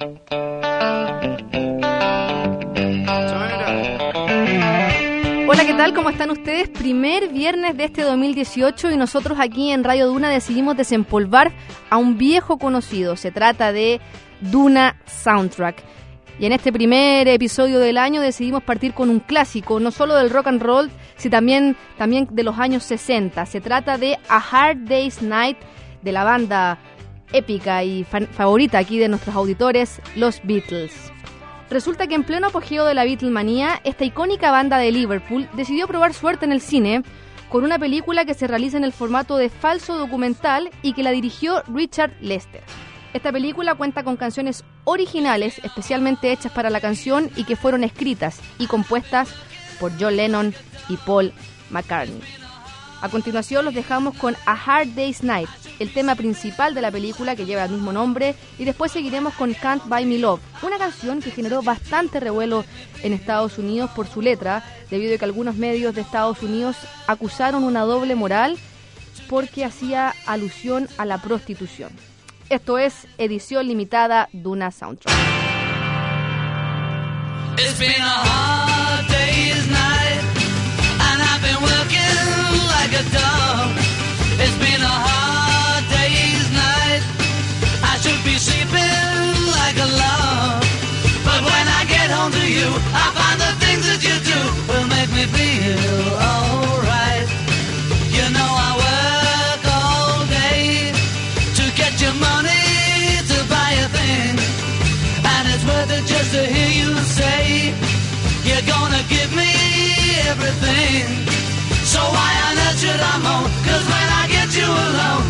Hola, ¿qué tal? ¿Cómo están ustedes? Primer viernes de este 2018 y nosotros aquí en Radio Duna decidimos desempolvar a un viejo conocido. Se trata de Duna Soundtrack. Y en este primer episodio del año decidimos partir con un clásico, no solo del rock and roll, sino también, también de los años 60. Se trata de A Hard Day's Night de la banda épica y favorita aquí de nuestros auditores, los Beatles. Resulta que en pleno apogeo de la Beatlemanía, esta icónica banda de Liverpool decidió probar suerte en el cine con una película que se realiza en el formato de falso documental y que la dirigió Richard Lester. Esta película cuenta con canciones originales especialmente hechas para la canción y que fueron escritas y compuestas por John Lennon y Paul McCartney. A continuación los dejamos con A Hard Day's Night, el tema principal de la película que lleva el mismo nombre, y después seguiremos con Can't Buy Me Love, una canción que generó bastante revuelo en Estados Unidos por su letra, debido a que algunos medios de Estados Unidos acusaron una doble moral porque hacía alusión a la prostitución. Esto es edición limitada Duna Soundtrack. It's earth should I moan? Cause when I get you alone,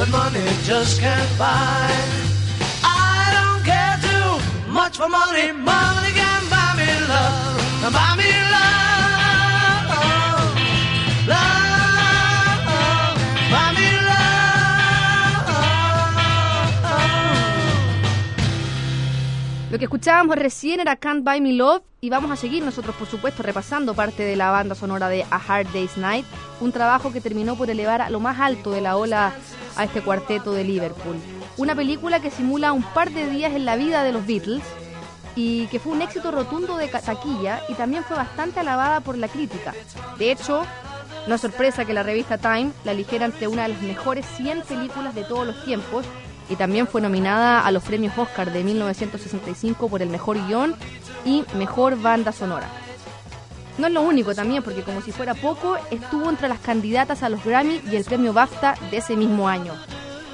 That money just can't buy. I don't care too much for money. Money can buy me love, buy me love, love, Lo que escuchábamos recién era Can't Buy Me Love y vamos a seguir nosotros, por supuesto, repasando parte de la banda sonora de A Hard Day's Night, un trabajo que terminó por elevar a lo más alto de la ola a este cuarteto de Liverpool. Una película que simula un par de días en la vida de los Beatles y que fue un éxito rotundo de taquilla y también fue bastante alabada por la crítica. De hecho, no es sorpresa que la revista Time la eligiera entre una de las mejores 100 películas de todos los tiempos y también fue nominada a los premios Oscar de 1965 por el mejor guion y mejor banda sonora. No es lo único también, porque como si fuera poco, estuvo entre las candidatas a los Grammy y el premio BAFTA de ese mismo año.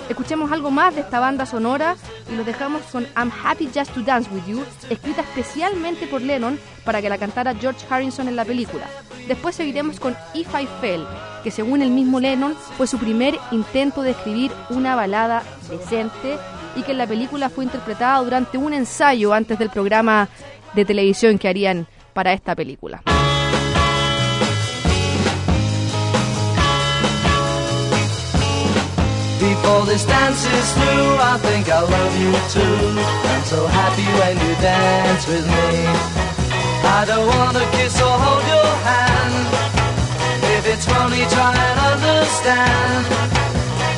Escuchemos algo más de esta banda sonora y los dejamos con I'm Happy Just to Dance With You, escrita especialmente por Lennon para que la cantara George Harrison en la película. Después seguiremos con If I Fell, que según el mismo Lennon fue su primer intento de escribir una balada decente y que en la película fue interpretada durante un ensayo antes del programa de televisión que harían para esta película. I'm so happy when you dance with me. I don't kiss understand.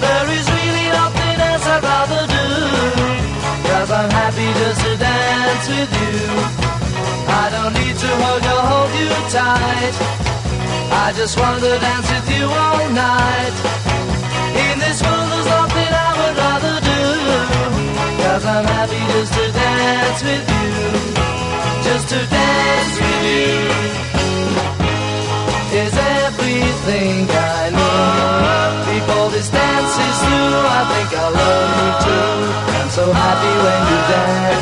There is really nothing else I'd rather do. Cause I'm happy just to dance with you. I don't need to hug or hold you tight. I just want to dance with you all night. In this world there's nothing I would rather do Cause I'm happy just to dance with you Just to dance with you Is everything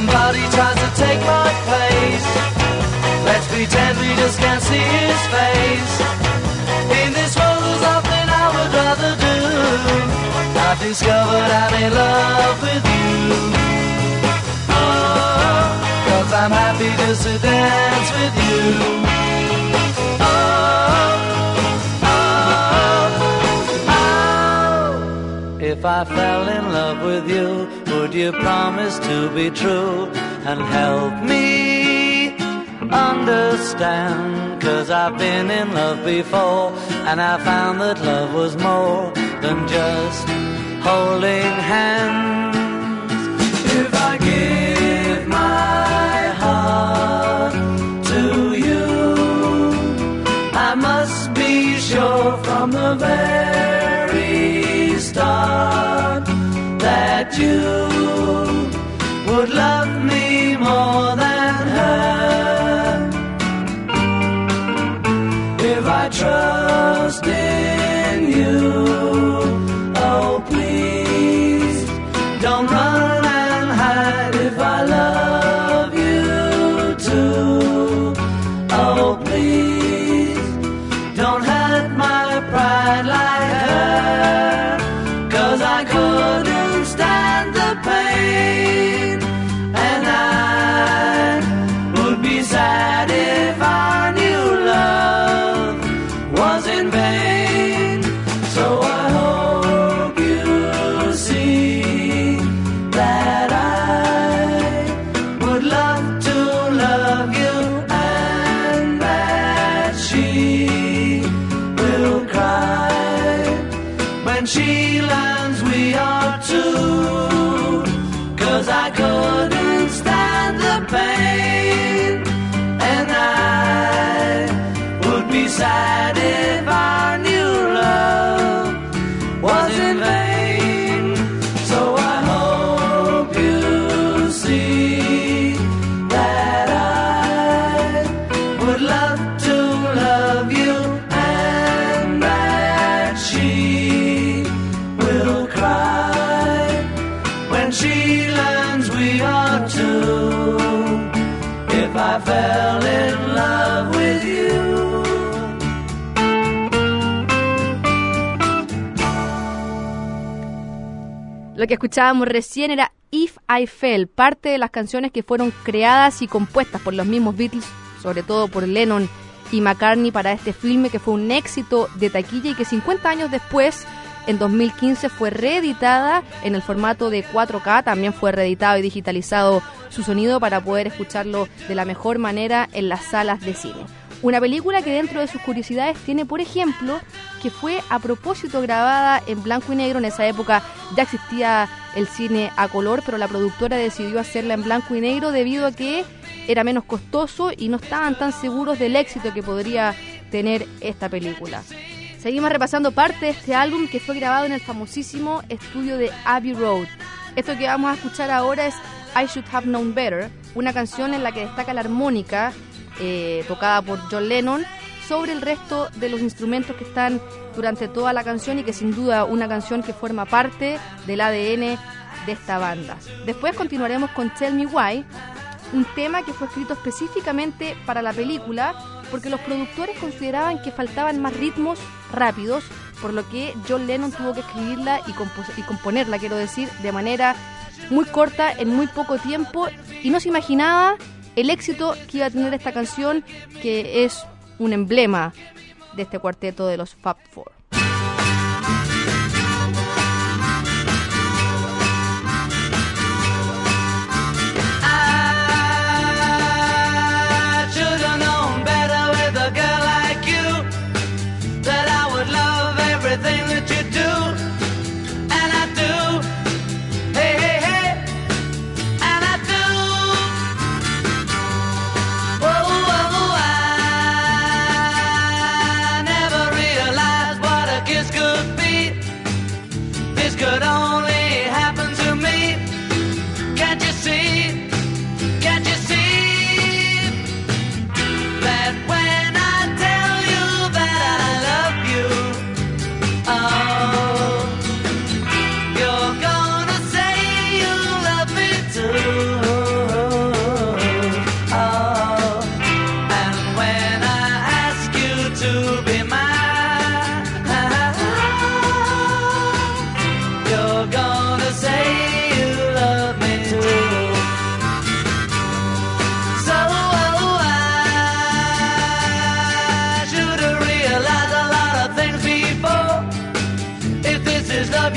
somebody tries to take my place. Let's pretend we just can't see his face. In this world there's nothing I would rather do. I've discovered I'm in love with you. Oh, Cause I'm happy just to dance with you If I fell in love with you Would you promise to be true And help me understand? Cause I've been in love before And I found that love was more Than just holding hands. If I give my heart to you I must be sure from the very start That you would love me more if I Lo que escuchábamos recién era If I Fell, parte de las canciones que fueron creadas y compuestas por los mismos Beatles, sobre todo por Lennon y McCartney para este filme que fue un éxito de taquilla y que 50 años después, en 2015, fue reeditada en el formato de 4K, también fue reeditado y digitalizado su sonido para poder escucharlo de la mejor manera en las salas de cine. Una película que dentro de sus curiosidades tiene, por ejemplo, que fue a propósito grabada en blanco y negro. En esa época ya existía el cine a color, pero la productora decidió hacerla en blanco y negro debido a que era menos costoso y no estaban tan seguros del éxito que podría tener esta película. Seguimos repasando parte de este álbum que fue grabado en el famosísimo estudio de Abbey Road. Esto que vamos a escuchar ahora es I Should Have Known Better, una canción en la que destaca la armónica eh, tocada por John Lennon sobre el resto de los instrumentos que están durante toda la canción y que sin duda una canción que forma parte del ADN de esta banda. Después continuaremos con Tell Me Why, un tema que fue escrito específicamente para la película porque los productores consideraban que faltaban más ritmos rápidos, por lo que John Lennon tuvo que escribirla y, y componerla, quiero decir, de manera muy corta, en muy poco tiempo, y no se imaginaba el éxito que iba a tener esta canción, que es un emblema de este cuarteto de los Fab Four.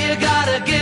you gotta get.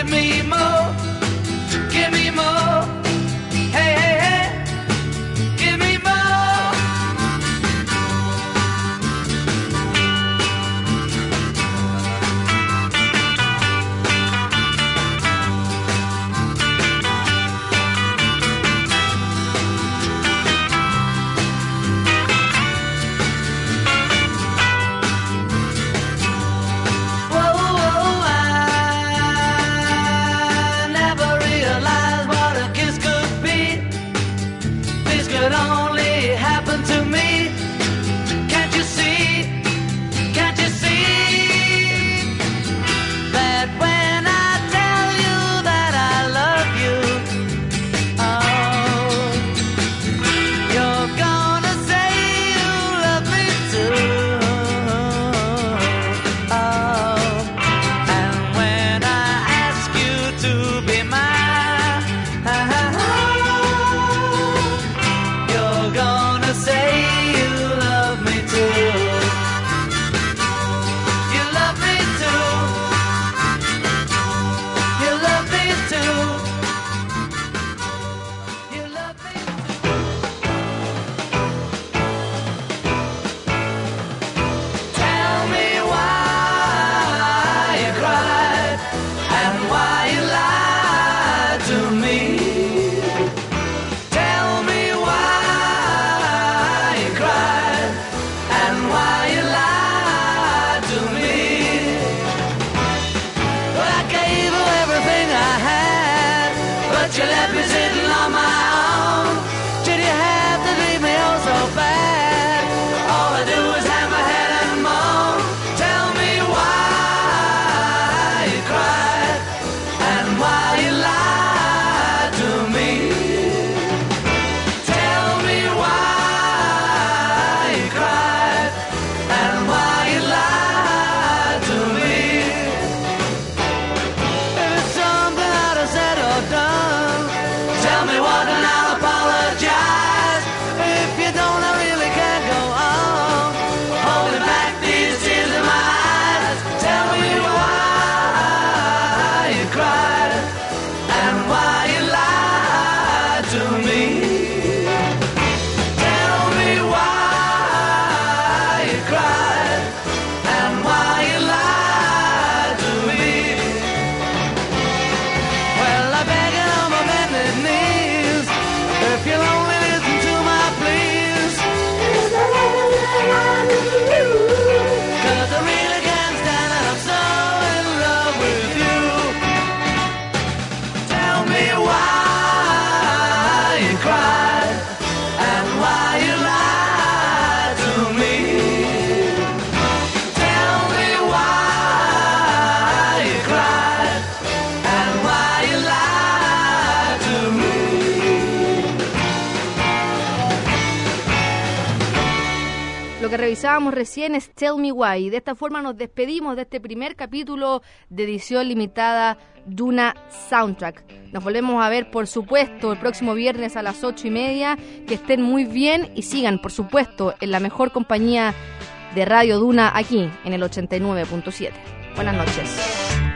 Revisábamos recién es Tell Me Why. De esta forma nos despedimos de este primer capítulo de edición limitada Duna Soundtrack. Nos volvemos a ver, por supuesto, el próximo viernes a las ocho y media. Que estén muy bien y sigan, por supuesto, en la mejor compañía de Radio Duna aquí en el 89.7. Buenas noches.